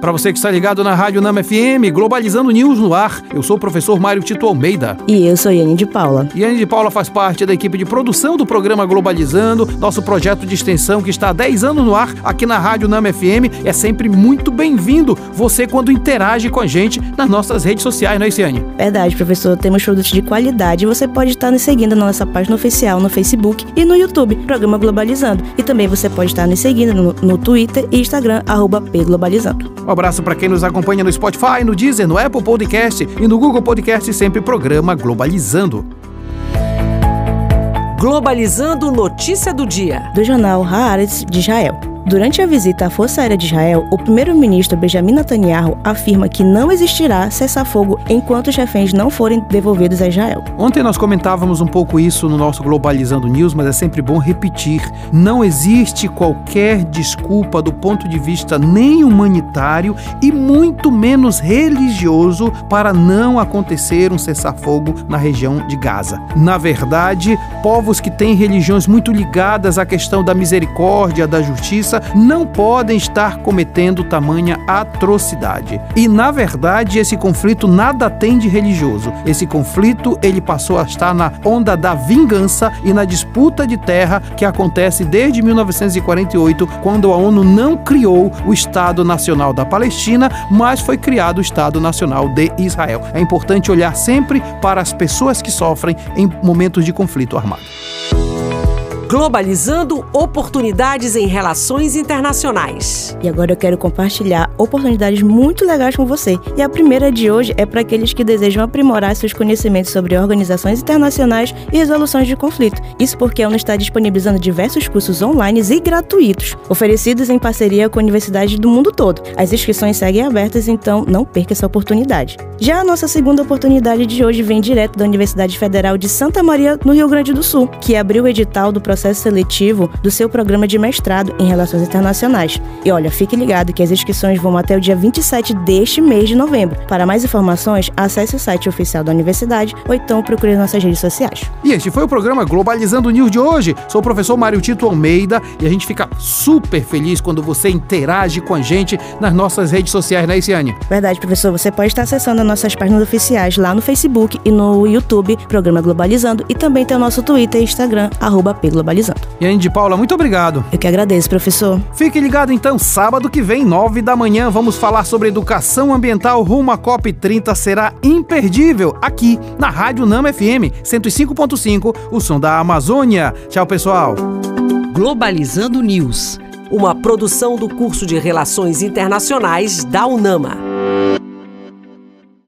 Para você que está ligado na Rádio Nama FM, Globalizando News no ar, eu sou o professor Mário Tito Almeida. E eu sou Yane de Paula. Yane de Paula faz parte da equipe de produção do programa Globalizando, nosso projeto de extensão que está há 10 anos no ar aqui na Rádio Nama FM. É sempre muito bem-vindo você quando interage com a gente nas nossas redes sociais, não é, Yane? Verdade, professor. Temos produtos de qualidade e você pode estar nos seguindo na nossa página oficial no Facebook e no YouTube, Programa Globalizando. E também você pode estar nos seguindo no, no Twitter e Instagram, arroba Globalizando. Um abraço para quem nos acompanha no Spotify, no Deezer, no Apple Podcast e no Google Podcast, sempre programa Globalizando. Globalizando notícia do dia. Do jornal Haaretz de Israel. Durante a visita à Força Aérea de Israel, o primeiro-ministro Benjamin Netanyahu afirma que não existirá cessar-fogo enquanto os reféns não forem devolvidos a Israel. Ontem nós comentávamos um pouco isso no nosso Globalizando News, mas é sempre bom repetir. Não existe qualquer desculpa do ponto de vista nem humanitário e muito menos religioso para não acontecer um cessar-fogo na região de Gaza. Na verdade, povos que têm religiões muito ligadas à questão da misericórdia, da justiça, não podem estar cometendo tamanha atrocidade. E na verdade, esse conflito nada tem de religioso. Esse conflito ele passou a estar na onda da vingança e na disputa de terra que acontece desde 1948, quando a ONU não criou o Estado Nacional da Palestina, mas foi criado o Estado Nacional de Israel. É importante olhar sempre para as pessoas que sofrem em momentos de conflito armado. Globalizando oportunidades em relações internacionais. E agora eu quero compartilhar oportunidades muito legais com você. E a primeira de hoje é para aqueles que desejam aprimorar seus conhecimentos sobre organizações internacionais e resoluções de conflito. Isso porque a ONU está disponibilizando diversos cursos online e gratuitos, oferecidos em parceria com universidades do mundo todo. As inscrições seguem abertas, então não perca essa oportunidade. Já a nossa segunda oportunidade de hoje vem direto da Universidade Federal de Santa Maria, no Rio Grande do Sul, que abriu o edital do processo processo seletivo do seu programa de mestrado em Relações Internacionais. E olha, fique ligado que as inscrições vão até o dia 27 deste mês de novembro. Para mais informações, acesse o site oficial da universidade ou então procure nossas redes sociais. E este foi o programa Globalizando News de hoje. Sou o professor Mário Tito Almeida e a gente fica super feliz quando você interage com a gente nas nossas redes sociais, né, Isiane? Verdade, professor. Você pode estar acessando as nossas páginas oficiais lá no Facebook e no YouTube, Programa Globalizando, e também tem o nosso Twitter e Instagram, arroba Globalizando. E aí, de Paula, muito obrigado. Eu que agradeço, professor. Fique ligado então, sábado que vem, nove da manhã, vamos falar sobre educação ambiental rumo à COP30. Será imperdível aqui na Rádio Nama FM 105.5, o som da Amazônia. Tchau, pessoal. Globalizando News, uma produção do curso de Relações Internacionais da UNAMA.